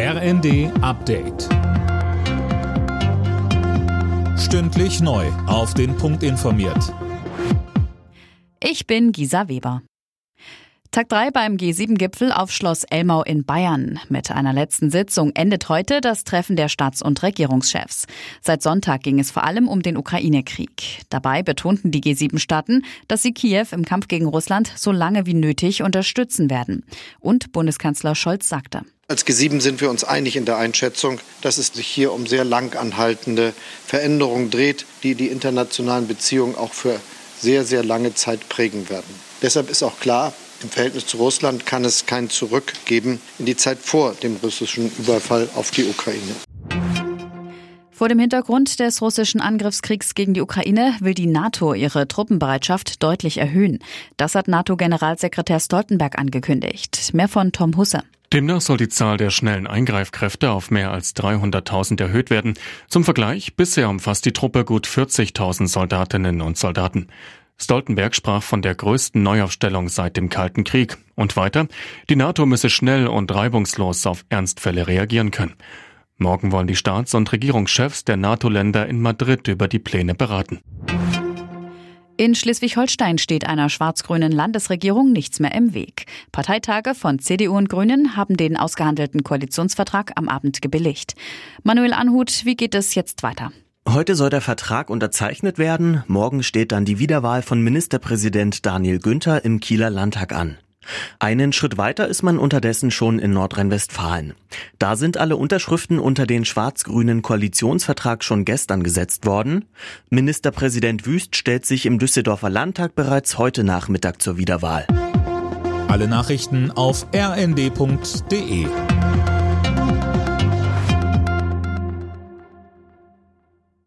RND Update. Stündlich neu. Auf den Punkt informiert. Ich bin Gisa Weber. Tag 3 beim G7-Gipfel auf Schloss Elmau in Bayern. Mit einer letzten Sitzung endet heute das Treffen der Staats- und Regierungschefs. Seit Sonntag ging es vor allem um den Ukraine-Krieg. Dabei betonten die G7-Staaten, dass sie Kiew im Kampf gegen Russland so lange wie nötig unterstützen werden. Und Bundeskanzler Scholz sagte. Als G7 sind wir uns einig in der Einschätzung, dass es sich hier um sehr lang anhaltende Veränderungen dreht, die die internationalen Beziehungen auch für sehr, sehr lange Zeit prägen werden. Deshalb ist auch klar, im Verhältnis zu Russland kann es kein Zurück geben in die Zeit vor dem russischen Überfall auf die Ukraine. Vor dem Hintergrund des russischen Angriffskriegs gegen die Ukraine will die NATO ihre Truppenbereitschaft deutlich erhöhen. Das hat NATO-Generalsekretär Stoltenberg angekündigt. Mehr von Tom Husse. Demnach soll die Zahl der schnellen Eingreifkräfte auf mehr als 300.000 erhöht werden. Zum Vergleich, bisher umfasst die Truppe gut 40.000 Soldatinnen und Soldaten. Stoltenberg sprach von der größten Neuaufstellung seit dem Kalten Krieg. Und weiter, die NATO müsse schnell und reibungslos auf Ernstfälle reagieren können. Morgen wollen die Staats- und Regierungschefs der NATO-Länder in Madrid über die Pläne beraten. In Schleswig-Holstein steht einer schwarz-grünen Landesregierung nichts mehr im Weg. Parteitage von CDU und Grünen haben den ausgehandelten Koalitionsvertrag am Abend gebilligt. Manuel Anhut, wie geht es jetzt weiter? Heute soll der Vertrag unterzeichnet werden. Morgen steht dann die Wiederwahl von Ministerpräsident Daniel Günther im Kieler Landtag an. Einen Schritt weiter ist man unterdessen schon in Nordrhein-Westfalen. Da sind alle Unterschriften unter den schwarz-grünen Koalitionsvertrag schon gestern gesetzt worden. Ministerpräsident Wüst stellt sich im Düsseldorfer Landtag bereits heute Nachmittag zur Wiederwahl. Alle Nachrichten auf rnd.de